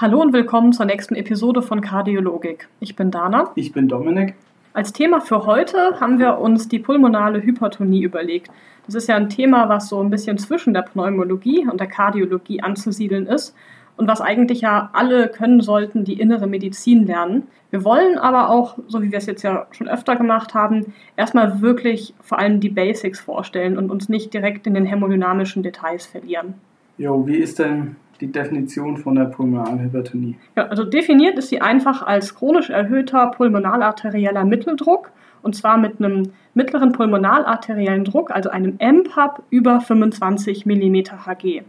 Hallo und willkommen zur nächsten Episode von Kardiologik. Ich bin Dana. Ich bin Dominik. Als Thema für heute haben wir uns die pulmonale Hypertonie überlegt. Das ist ja ein Thema, was so ein bisschen zwischen der Pneumologie und der Kardiologie anzusiedeln ist und was eigentlich ja alle können sollten, die innere Medizin lernen. Wir wollen aber auch, so wie wir es jetzt ja schon öfter gemacht haben, erstmal wirklich vor allem die Basics vorstellen und uns nicht direkt in den hämodynamischen Details verlieren. Jo, wie ist denn die Definition von der pulmonalen Hypertonie? Ja, also definiert ist sie einfach als chronisch erhöhter pulmonalarterieller Mitteldruck und zwar mit einem mittleren pulmonalarteriellen Druck, also einem MPAP über 25 mm Hg.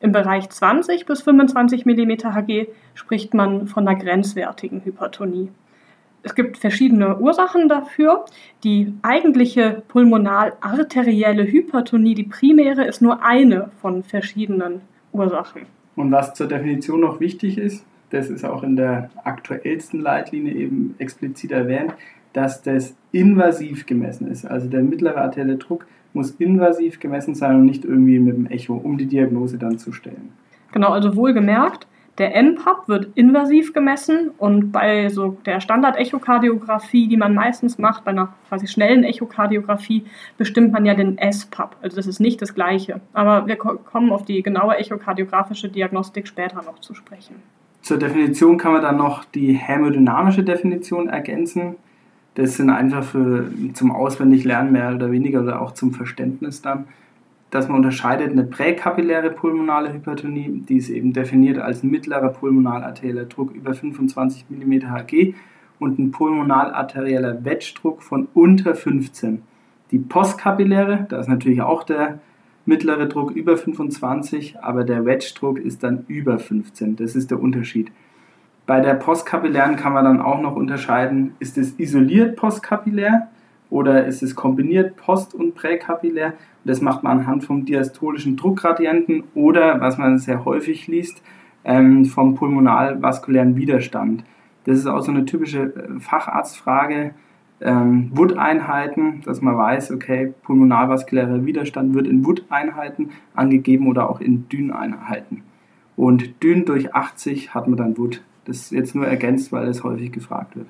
Im Bereich 20 bis 25 mm Hg spricht man von einer grenzwertigen Hypertonie. Es gibt verschiedene Ursachen dafür. Die eigentliche pulmonal-arterielle Hypertonie, die primäre, ist nur eine von verschiedenen Ursachen. Und was zur Definition noch wichtig ist, das ist auch in der aktuellsten Leitlinie eben explizit erwähnt, dass das invasiv gemessen ist. Also der mittlere arterielle Druck muss invasiv gemessen sein und nicht irgendwie mit dem Echo, um die Diagnose dann zu stellen. Genau, also wohlgemerkt, der NPAP wird invasiv gemessen und bei so der Standard-Echokardiographie, die man meistens macht, bei einer quasi schnellen Echokardiographie, bestimmt man ja den SPAP. Also das ist nicht das Gleiche. Aber wir kommen auf die genaue echokardiografische Diagnostik später noch zu sprechen. Zur Definition kann man dann noch die hämodynamische Definition ergänzen. Das sind einfach für, zum Auswendiglernen mehr oder weniger oder auch zum Verständnis dann, dass man unterscheidet eine präkapilläre pulmonale Hypertonie, die ist eben definiert als mittlerer pulmonalarterieller Druck über 25 mm Hg und ein pulmonalarterieller Wedge-Druck von unter 15. Die postkapilläre, da ist natürlich auch der mittlere Druck über 25, aber der Wedge-Druck ist dann über 15. Das ist der Unterschied. Bei der postkapillären kann man dann auch noch unterscheiden, ist es isoliert postkapillär oder ist es kombiniert post- und präkapillär. Und das macht man anhand vom diastolischen Druckgradienten oder, was man sehr häufig liest, ähm, vom pulmonalvaskulären Widerstand. Das ist auch so eine typische äh, Facharztfrage. Ähm, Wood-Einheiten, dass man weiß, okay, pulmonalvaskulärer Widerstand wird in Wood-Einheiten angegeben oder auch in Dünn-Einheiten. Und dünn durch 80 hat man dann Wood das jetzt nur ergänzt, weil es häufig gefragt wird.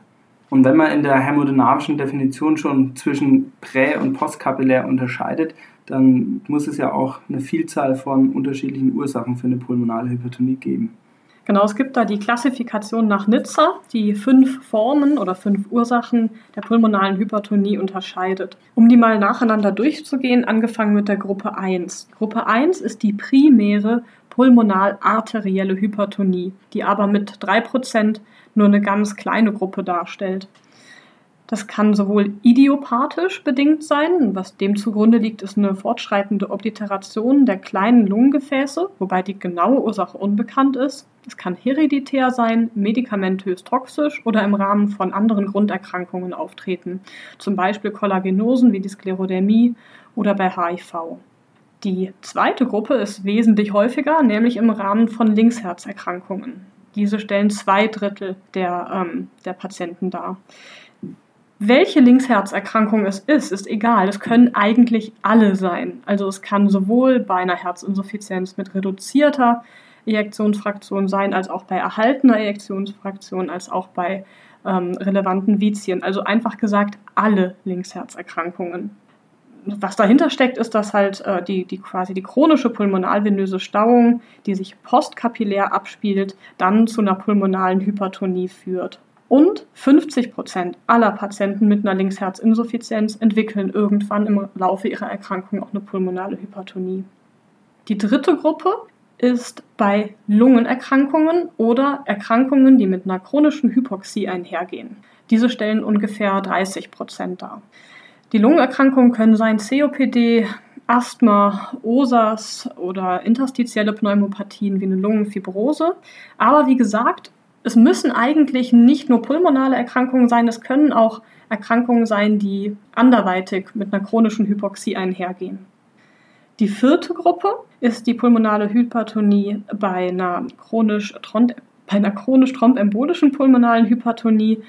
Und wenn man in der hämodynamischen Definition schon zwischen prä- und postkapillär unterscheidet, dann muss es ja auch eine Vielzahl von unterschiedlichen Ursachen für eine pulmonale Hypertonie geben. Genau, es gibt da die Klassifikation nach Nizza, die fünf Formen oder fünf Ursachen der pulmonalen Hypertonie unterscheidet. Um die mal nacheinander durchzugehen, angefangen mit der Gruppe 1. Gruppe 1 ist die primäre pulmonal-arterielle Hypertonie, die aber mit 3% nur eine ganz kleine Gruppe darstellt. Das kann sowohl idiopathisch bedingt sein, was dem zugrunde liegt, ist eine fortschreitende Obliteration der kleinen Lungengefäße, wobei die genaue Ursache unbekannt ist. Es kann hereditär sein, medikamentös toxisch oder im Rahmen von anderen Grunderkrankungen auftreten, zum Beispiel Kollagenosen wie die Sklerodermie oder bei HIV. Die zweite Gruppe ist wesentlich häufiger, nämlich im Rahmen von Linksherzerkrankungen. Diese stellen zwei Drittel der, ähm, der Patienten dar. Welche Linksherzerkrankung es ist, ist egal. Es können eigentlich alle sein. Also es kann sowohl bei einer Herzinsuffizienz mit reduzierter Ejektionsfraktion sein, als auch bei erhaltener Ejektionsfraktion, als auch bei ähm, relevanten Vizien. Also einfach gesagt, alle Linksherzerkrankungen was dahinter steckt, ist, dass halt äh, die, die quasi die chronische pulmonalvenöse Stauung, die sich postkapillär abspielt, dann zu einer pulmonalen Hypertonie führt. Und 50 Prozent aller Patienten mit einer Linksherzinsuffizienz entwickeln irgendwann im Laufe ihrer Erkrankung auch eine pulmonale Hypertonie. Die dritte Gruppe ist bei Lungenerkrankungen oder Erkrankungen, die mit einer chronischen Hypoxie einhergehen. Diese stellen ungefähr 30 Prozent dar. Die Lungenerkrankungen können sein COPD, Asthma, OSAS oder interstitielle Pneumopathien wie eine Lungenfibrose. Aber wie gesagt, es müssen eigentlich nicht nur pulmonale Erkrankungen sein, es können auch Erkrankungen sein, die anderweitig mit einer chronischen Hypoxie einhergehen. Die vierte Gruppe ist die pulmonale Hypertonie bei einer chronisch, bei einer chronisch thrombembolischen pulmonalen Hypertonie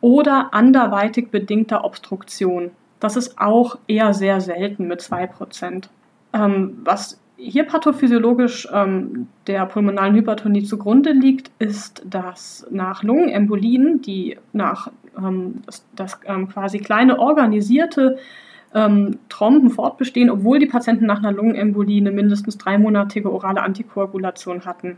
oder anderweitig bedingter Obstruktion. Das ist auch eher sehr selten mit 2%. Ähm, was hier pathophysiologisch ähm, der pulmonalen Hypertonie zugrunde liegt, ist, dass nach Lungenembolien, die nach ähm, das, das ähm, quasi kleine organisierte ähm, Tromben fortbestehen, obwohl die Patienten nach einer Lungenembolie eine mindestens dreimonatige orale Antikoagulation hatten.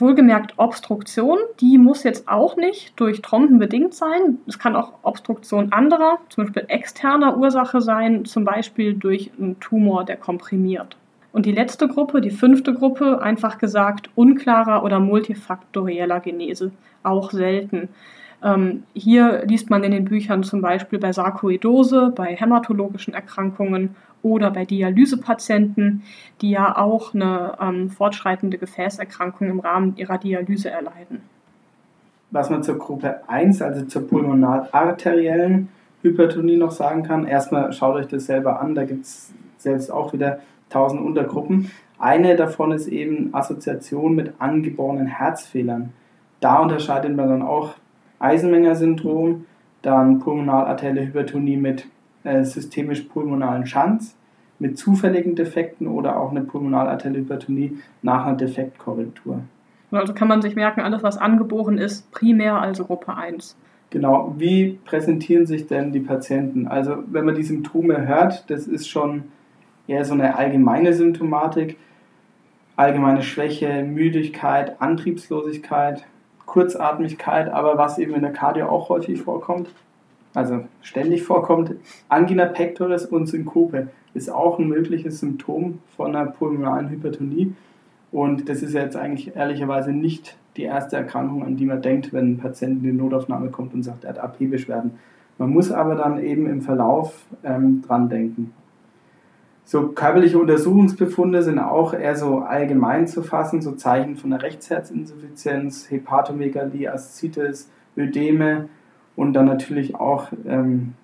Wohlgemerkt Obstruktion, die muss jetzt auch nicht durch Tromben bedingt sein. Es kann auch Obstruktion anderer, zum Beispiel externer Ursache sein, zum Beispiel durch einen Tumor, der komprimiert. Und die letzte Gruppe, die fünfte Gruppe, einfach gesagt unklarer oder multifaktorieller Genese, auch selten. Ähm, hier liest man in den Büchern zum Beispiel bei Sarkoidose, bei hämatologischen Erkrankungen oder bei Dialysepatienten, die ja auch eine ähm, fortschreitende Gefäßerkrankung im Rahmen ihrer Dialyse erleiden. Was man zur Gruppe 1, also zur pulmonararteriellen Hypertonie noch sagen kann, erstmal schaut euch das selber an, da gibt es selbst auch wieder tausend Untergruppen. Eine davon ist eben Assoziation mit angeborenen Herzfehlern. Da unterscheidet man dann auch Eisenmenger-Syndrom, dann pulmonalarterielle Hypertonie mit äh, systemisch-pulmonalen Schanz, mit zufälligen Defekten oder auch eine pulmonalarterielle Hypertonie nach einer Defektkorrektur. Also kann man sich merken, alles was angeboren ist, primär also Gruppe 1. Genau, wie präsentieren sich denn die Patienten? Also wenn man die Symptome hört, das ist schon eher so eine allgemeine Symptomatik, allgemeine Schwäche, Müdigkeit, Antriebslosigkeit, Kurzatmigkeit, aber was eben in der Cardio auch häufig vorkommt, also ständig vorkommt, Angina pectoris und Synkope ist auch ein mögliches Symptom von einer pulmonalen Hypertonie. Und das ist jetzt eigentlich ehrlicherweise nicht die erste Erkrankung, an die man denkt, wenn ein Patient in die Notaufnahme kommt und sagt, er hat AP-Beschwerden. Man muss aber dann eben im Verlauf ähm, dran denken. So körperliche Untersuchungsbefunde sind auch eher so allgemein zu fassen, so Zeichen von der Rechtsherzinsuffizienz, Hepatomegalie, Aszites, Ödeme und dann natürlich auch ähm,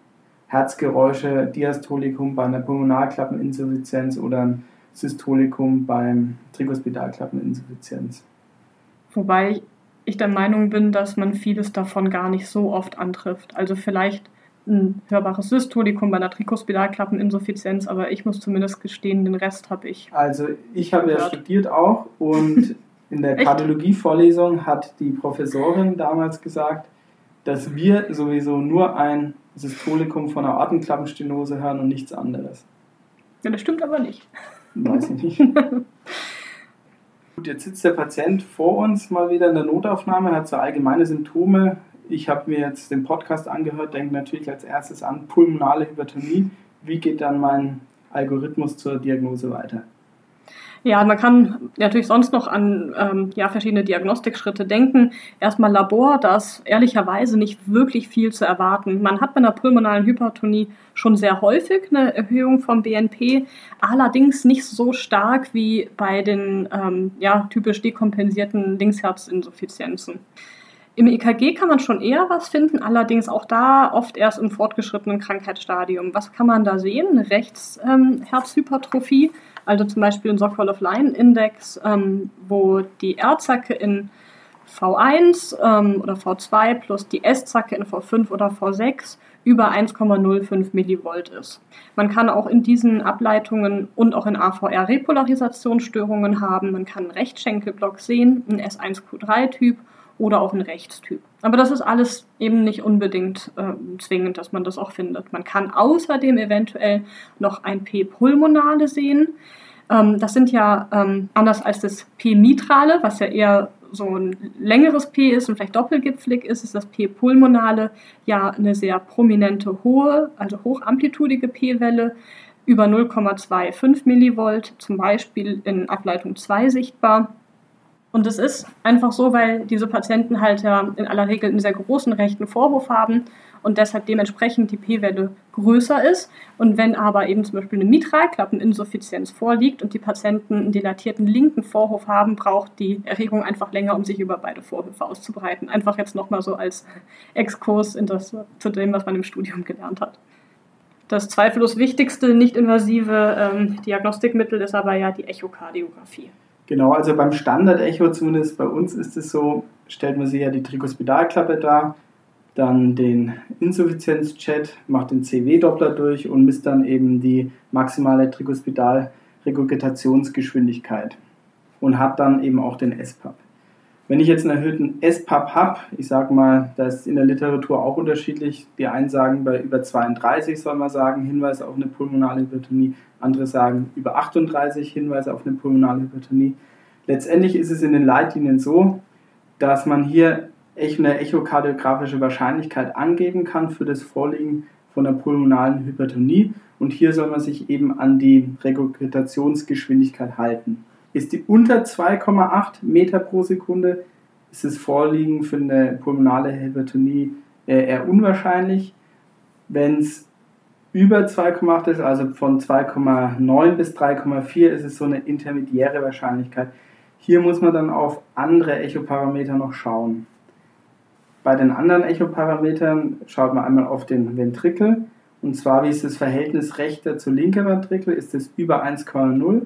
Herzgeräusche, Diastolikum bei einer Pulmonalklappeninsuffizienz oder ein Systolikum beim Trikospidalklappeninsuffizienz. Wobei ich der Meinung bin, dass man vieles davon gar nicht so oft antrifft. Also vielleicht ein hörbares Systolikum bei einer Trikospidalklappeninsuffizienz, aber ich muss zumindest gestehen, den Rest habe ich. Also ich habe ja studiert auch und in der Kardiologie-Vorlesung hat die Professorin damals gesagt, dass wir sowieso nur ein Systolikum von einer Atemklappenstenose hören und nichts anderes. Ja, das stimmt aber nicht. Weiß ich nicht. Gut, jetzt sitzt der Patient vor uns mal wieder in der Notaufnahme, hat so allgemeine Symptome, ich habe mir jetzt den Podcast angehört, denke natürlich als erstes an pulmonale Hypertonie. Wie geht dann mein Algorithmus zur Diagnose weiter? Ja, man kann natürlich sonst noch an ähm, ja, verschiedene Diagnostikschritte denken. Erstmal Labor, da ist ehrlicherweise nicht wirklich viel zu erwarten. Man hat bei einer pulmonalen Hypertonie schon sehr häufig eine Erhöhung vom BNP, allerdings nicht so stark wie bei den ähm, ja, typisch dekompensierten Linksherzinsuffizienzen. Im EKG kann man schon eher was finden, allerdings auch da oft erst im fortgeschrittenen Krankheitsstadium. Was kann man da sehen? Rechtsherzhypertrophie, ähm, also zum Beispiel ein Sokolov-Line-Index, ähm, wo die R-Zacke in V1 ähm, oder V2 plus die S-Zacke in V5 oder V6 über 1,05 Millivolt ist. Man kann auch in diesen Ableitungen und auch in AVR Repolarisationsstörungen haben. Man kann einen Rechtschenkelblock sehen, einen S1Q3-Typ oder auch ein Rechtstyp. Aber das ist alles eben nicht unbedingt äh, zwingend, dass man das auch findet. Man kann außerdem eventuell noch ein P-Pulmonale sehen. Ähm, das sind ja ähm, anders als das P-Mitrale, was ja eher so ein längeres P ist und vielleicht doppelgipfelig ist, ist das P-Pulmonale ja eine sehr prominente hohe, also hochamplitudige P-Welle über 0,25 Millivolt, zum Beispiel in Ableitung 2 sichtbar. Und es ist einfach so, weil diese Patienten halt ja in aller Regel einen sehr großen rechten Vorhof haben und deshalb dementsprechend die P-Welle größer ist. Und wenn aber eben zum Beispiel eine Mitralklappeninsuffizienz vorliegt und die Patienten einen dilatierten linken Vorhof haben, braucht die Erregung einfach länger, um sich über beide Vorhöfe auszubreiten. Einfach jetzt nochmal so als Exkurs in das, zu dem, was man im Studium gelernt hat. Das zweifellos wichtigste nicht-invasive ähm, Diagnostikmittel ist aber ja die Echokardiographie. Genau, also beim Standard-Echo, zumindest bei uns, ist es so, stellt man sich ja die Trikospidalklappe dar, dann den Insuffizienz-Chat, macht den CW-Doppler durch und misst dann eben die maximale Trikospidal Regurgitationsgeschwindigkeit und hat dann eben auch den SPAP. Wenn ich jetzt einen erhöhten SPAP habe, ich sage mal, das ist in der Literatur auch unterschiedlich, die einen sagen, bei über 32 soll man sagen, Hinweis auf eine pulmonale Hypertonie, andere sagen über 38 Hinweise auf eine pulmonale Hypertonie. Letztendlich ist es in den Leitlinien so, dass man hier eine echokardiografische Wahrscheinlichkeit angeben kann für das Vorliegen von einer pulmonalen Hypertonie und hier soll man sich eben an die Regurgitationsgeschwindigkeit halten. Ist die unter 2,8 Meter pro Sekunde, ist das Vorliegen für eine pulmonale Hypertonie äh, eher unwahrscheinlich. Wenn es über 2,8 ist, also von 2,9 bis 3,4, ist es so eine intermediäre Wahrscheinlichkeit. Hier muss man dann auf andere Echoparameter noch schauen. Bei den anderen Echoparametern schaut man einmal auf den Ventrikel. Und zwar, wie ist das Verhältnis rechter zu linker Ventrikel? Ist es über 1,0?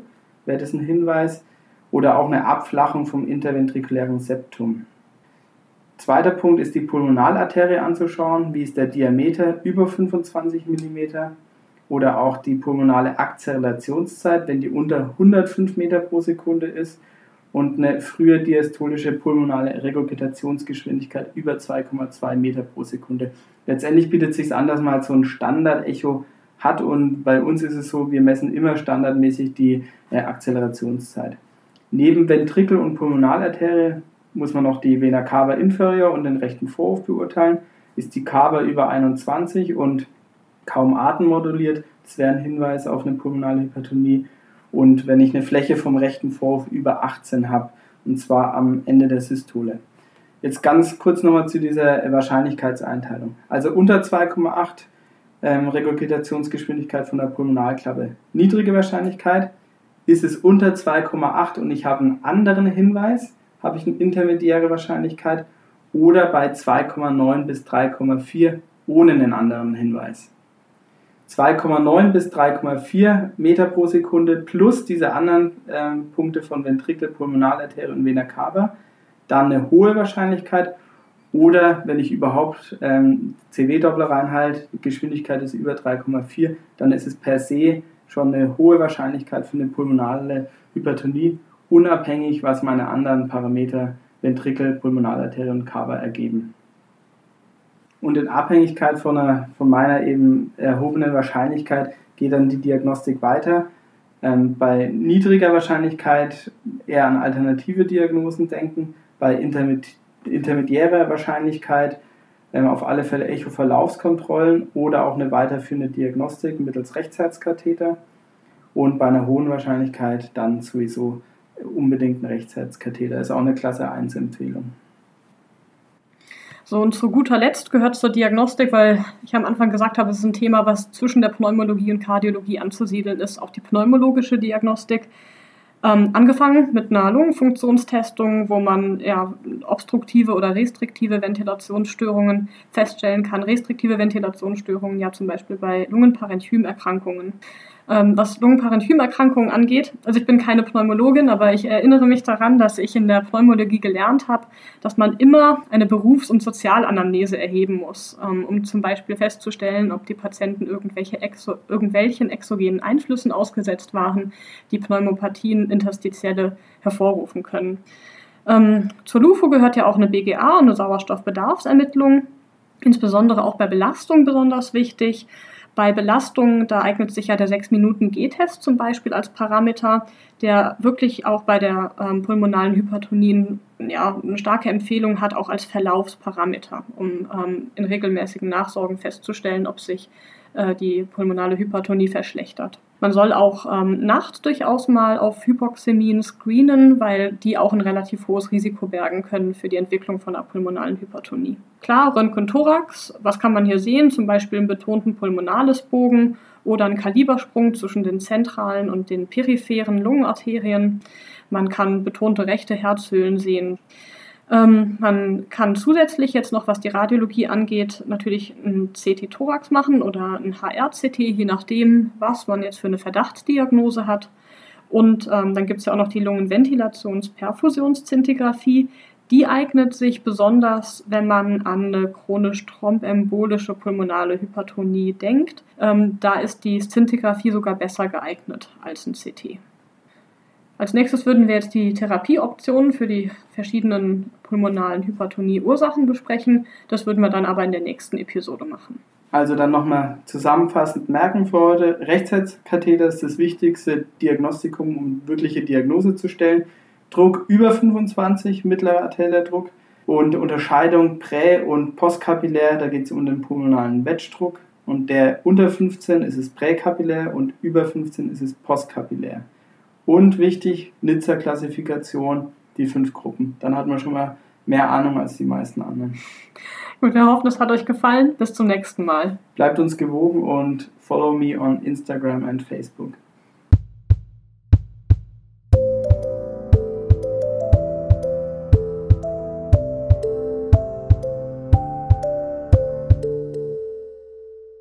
Wäre das ein Hinweis. Oder auch eine Abflachung vom interventrikulären Septum. Zweiter Punkt ist die Pulmonalarterie anzuschauen. Wie ist der Diameter über 25 mm? Oder auch die pulmonale Akzelerationszeit, wenn die unter 105 Meter pro Sekunde ist. Und eine frühe diastolische pulmonale Regurgitationsgeschwindigkeit über 2,2 Meter pro Sekunde. Letztendlich bietet es sich an, dass man halt so ein Standard-Echo hat und bei uns ist es so, wir messen immer standardmäßig die äh, Akzelerationszeit. Neben Ventrikel und Pulmonalarterie muss man noch die Vena cava inferior und den rechten Vorhof beurteilen. Ist die Cava über 21 und kaum atemmoduliert, das wäre ein Hinweis auf eine pulmonale Hypertonie. Und wenn ich eine Fläche vom rechten Vorhof über 18 habe, und zwar am Ende der Systole. Jetzt ganz kurz nochmal zu dieser Wahrscheinlichkeitseinteilung. Also unter 2,8 ähm, Regurgitationsgeschwindigkeit von der Pulmonalklappe. Niedrige Wahrscheinlichkeit ist es unter 2,8 und ich habe einen anderen Hinweis, habe ich eine intermediäre Wahrscheinlichkeit oder bei 2,9 bis 3,4 ohne einen anderen Hinweis. 2,9 bis 3,4 Meter pro Sekunde plus diese anderen äh, Punkte von Ventrikel, Pulmonalarterie und Vena cava, dann eine hohe Wahrscheinlichkeit oder wenn ich überhaupt ähm, CW-Doppler reinhalte, Geschwindigkeit ist über 3,4, dann ist es per se schon eine hohe Wahrscheinlichkeit für eine pulmonale Hypertonie, unabhängig, was meine anderen Parameter Ventrikel, Pulmonalarterie und Kava ergeben. Und in Abhängigkeit von, einer, von meiner eben erhobenen Wahrscheinlichkeit geht dann die Diagnostik weiter. Ähm, bei niedriger Wahrscheinlichkeit eher an alternative Diagnosen denken, bei intermitt intermediäre Wahrscheinlichkeit ähm, auf alle Fälle Echo-Verlaufskontrollen oder auch eine weiterführende Diagnostik mittels Rechtsherzkatheter und bei einer hohen Wahrscheinlichkeit dann sowieso unbedingt ein Rechtsherzkatheter. Ist auch eine Klasse 1 Empfehlung. So, und zu guter Letzt gehört zur Diagnostik, weil ich am Anfang gesagt habe, es ist ein Thema, was zwischen der Pneumologie und Kardiologie anzusiedeln ist, auch die pneumologische Diagnostik. Ähm, angefangen mit einer Lungenfunktionstestung, wo man ja, obstruktive oder restriktive Ventilationsstörungen feststellen kann. Restriktive Ventilationsstörungen ja zum Beispiel bei Lungenparenchymerkrankungen. Ähm, was Lungenparenchymerkrankungen angeht, also ich bin keine Pneumologin, aber ich erinnere mich daran, dass ich in der Pneumologie gelernt habe, dass man immer eine Berufs- und Sozialanamnese erheben muss, ähm, um zum Beispiel festzustellen, ob die Patienten irgendwelche exo irgendwelchen exogenen Einflüssen ausgesetzt waren, die Pneumopathien interstitielle hervorrufen können. Ähm, zur LUFO gehört ja auch eine BGA eine Sauerstoffbedarfsermittlung, insbesondere auch bei Belastung besonders wichtig. Bei Belastung, da eignet sich ja der 6-Minuten-G-Test zum Beispiel als Parameter, der wirklich auch bei der ähm, pulmonalen Hypertonie ja, eine starke Empfehlung hat, auch als Verlaufsparameter, um ähm, in regelmäßigen Nachsorgen festzustellen, ob sich äh, die pulmonale Hypertonie verschlechtert. Man soll auch ähm, nachts durchaus mal auf Hypoxämien screenen, weil die auch ein relativ hohes Risiko bergen können für die Entwicklung von einer pulmonalen Hypertonie. Klar, Röntgen-Thorax, was kann man hier sehen? Zum Beispiel einen betonten Pulmonalisbogen oder einen Kalibersprung zwischen den zentralen und den peripheren Lungenarterien. Man kann betonte rechte Herzhöhlen sehen. Ähm, man kann zusätzlich jetzt noch, was die Radiologie angeht, natürlich ein CT-Thorax machen oder ein HR-CT, je nachdem, was man jetzt für eine Verdachtsdiagnose hat. Und ähm, dann gibt es ja auch noch die Lungenventilationsperfusionszintigraphie. Die eignet sich besonders, wenn man an eine chronisch thrombembolische pulmonale Hypertonie denkt. Ähm, da ist die Szintigraphie sogar besser geeignet als ein CT. Als nächstes würden wir jetzt die Therapieoptionen für die verschiedenen pulmonalen Hypertonie-Ursachen besprechen. Das würden wir dann aber in der nächsten Episode machen. Also dann nochmal zusammenfassend merken für heute, Rechtsherzkatheter ist das wichtigste Diagnostikum, um wirkliche Diagnose zu stellen. Druck über 25, mittlerer arterieller Druck und Unterscheidung prä- und postkapillär, da geht es um den pulmonalen Wettdruck und der unter 15 ist es präkapillär und über 15 ist es postkapillär. Und wichtig, Nizza-Klassifikation, die fünf Gruppen. Dann hat man schon mal mehr Ahnung als die meisten anderen. Gut, wir hoffen, es hat euch gefallen. Bis zum nächsten Mal. Bleibt uns gewogen und follow me on Instagram and Facebook.